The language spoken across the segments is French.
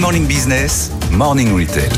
Morning Business, Morning Retail.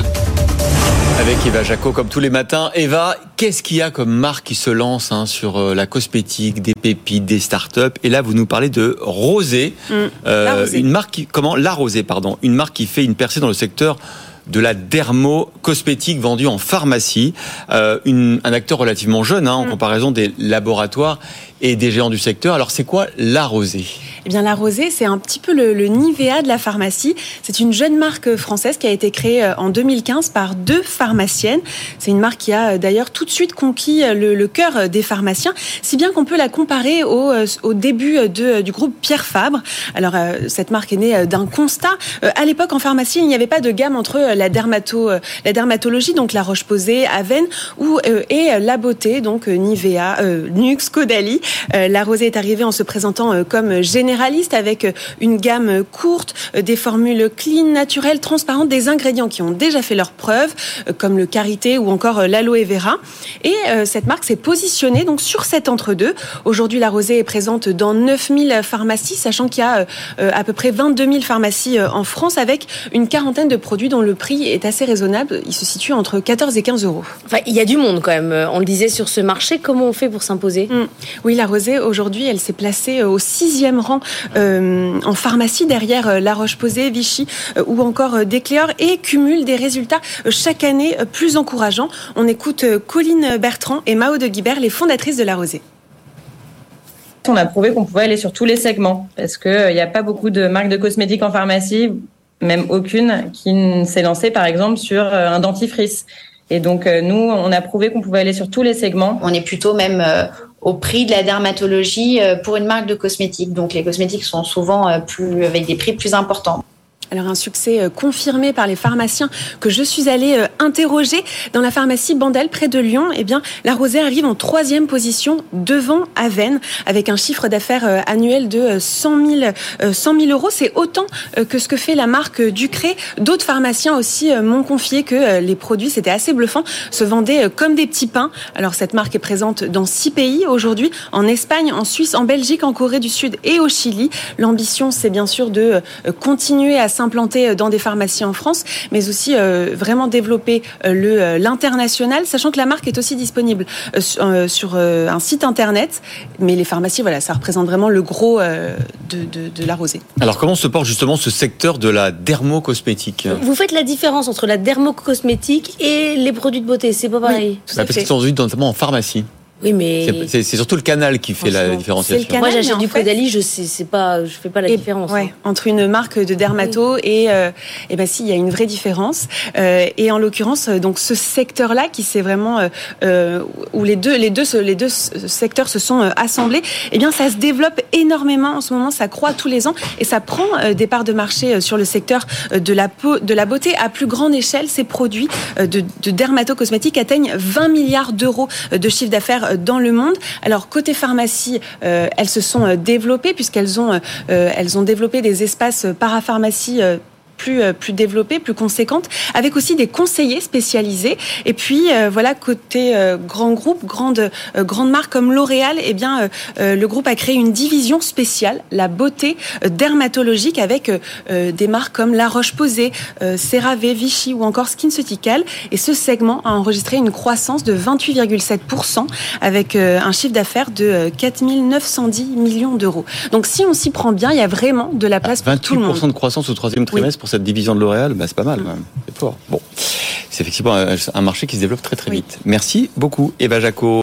Avec Eva Jaco, comme tous les matins. Eva, qu'est-ce qu'il y a comme marque qui se lance hein, sur euh, la cosmétique, des pépites, des startups Et là, vous nous parlez de Rosé, Mm. Euh, La Rosée. une marque qui, comment? La Rosée, pardon, une marque qui fait une percée dans le secteur de la dermo-cosmétique vendue en pharmacie, Euh, une- un acteur relativement jeune hein, en Mm. comparaison des laboratoires et des géants du secteur. Alors c'est quoi la Rosée? Eh bien, la Rosée, c'est un petit peu le, le Nivea de la pharmacie. C'est une jeune marque française qui a été créée euh, en 2015 par deux pharmaciennes. C'est une marque qui a euh, d'ailleurs tout de suite conquis le, le cœur des pharmaciens, si bien qu'on peut la comparer au, au début de, du groupe Pierre Fabre. Alors, cette marque est née d'un constat. À l'époque, en pharmacie, il n'y avait pas de gamme entre la, dermato, euh, la dermatologie, donc la Roche-Posay, Aven, euh, et euh, la beauté, donc euh, Nivea, euh, Nux, Caudalie. Euh, la Rosée est arrivée en se présentant euh, comme généraliste avec euh, une gamme euh, courte, euh, des formules clean, naturelles, transparentes, des ingrédients qui ont déjà fait leurs preuves, euh, comme le karité ou encore euh, l'aloe vera. Et euh, cette marque s'est positionnée donc sur cet entre-deux. Aujourd'hui, la Rosée est présente dans 9000 pharmacies, sachant qu'il y a euh, euh, à peu près 22 000 pharmacies euh, en France avec une quarantaine de produits dont le prix est assez raisonnable. Il se situe entre 14 et 15 euros. Enfin, il y a du monde quand même. On le disait sur ce marché. Comment on fait pour s'imposer? Mm. Oui, la Rosée, aujourd'hui, elle s'est placée euh, au sixième rang euh, en pharmacie derrière euh, La Roche-Posay, Vichy euh, ou encore euh, Descléor et cumule des résultats euh, chaque année euh, plus encourageants. On écoute euh, Colline Bertrand et Mao de Guibert, les fondatrices de La Rosée. On a prouvé qu'on pouvait aller sur tous les segments parce qu'il n'y a pas beaucoup de marques de cosmétiques en pharmacie, même aucune, qui ne s'est lancée par exemple sur euh, un dentifrice. Et donc euh, nous, on a prouvé qu'on pouvait aller sur tous les segments. On est plutôt même euh, au prix de la dermatologie pour une marque de cosmétiques. Donc les cosmétiques sont souvent plus avec des prix plus importants. Alors un succès euh, confirmé par les pharmaciens que je suis allée euh, interroger dans la pharmacie Bandel près de Lyon. Eh bien, la Rosée arrive en troisième position devant Aven avec un chiffre d'affaires euh, annuel de euh, 100 000, euh, 100 000 euros. C'est autant que ce que fait la marque Ducré. D'autres pharmaciens aussi m'ont confié que les produits, c'était assez bluffant, se vendaient comme des petits pains. Alors cette marque est présente dans six pays aujourd'hui, en Espagne, en Suisse, en Belgique, en Corée du Sud et au Chili. L'ambition, c'est bien sûr de continuer à s'implanter dans des pharmacies en France, mais aussi euh, vraiment développer euh, le euh, l'international, sachant que la marque est aussi disponible euh, sur, euh, euh, un site internet. Mais les pharmacies, voilà, ça représente vraiment le gros euh, de, de, de la rosée. Alors comment se porte justement ce secteur de la dermo-cosmétique? Vous faites la différence entre la dermocosmétique et les produits de beauté. C'est pas pareil? Tout Bah, à Parce fait. qu'ils sont vendus notamment en pharmacie. Oui, mais C'est- C'est c'est surtout le canal qui fait la différenciation. c'est le canal. moi j'achète du fait- Caudalie, je sais, c'est pas, je fais pas la Et- différence. ouais, entre une marque de dermato et euh, et ben si il y a une vraie différence Euh, et en l'occurrence euh, donc ce secteur là qui c'est vraiment euh, euh, où les deux les deux les deux secteurs se sont euh, assemblés eh bien ça se développe énormément en ce moment ça croît tous les ans et ça prend des parts de marché sur le secteur de la peau de la beauté à plus grande échelle ces produits de, de dermato-cosmétiques atteignent 20 milliards d'euros de chiffre d'affaires dans le monde. Alors côté pharmacie euh, elles se sont euh, développées puisqu'elles ont euh, ont développé des espaces parapharmacie plus euh, plus développées, plus conséquentes, avec aussi des conseillers spécialisés. Et puis euh, voilà côté euh, grand groupe, grande euh, grande marque comme L'Oréal, eh bien le groupe a créé une division spéciale, la beauté euh, dermatologique, avec euh, euh, des marques comme La Roche-Posay, euh, CeraVe, Vichy ou encore SkinCeutical. Et ce segment a enregistré une croissance de 28,7% avec euh, un chiffre d'affaires de euh, 4 910 millions d'euros. Donc si on s'y prend bien, il y a vraiment de la place pour tout le monde. 28% de croissance au troisième trimestre pour cette division de L'Oréal, bah, c'est pas mal. C'est fort. Bon, c'est effectivement un, un marché qui se développe très très Oui. vite. Merci beaucoup Eva Jaco.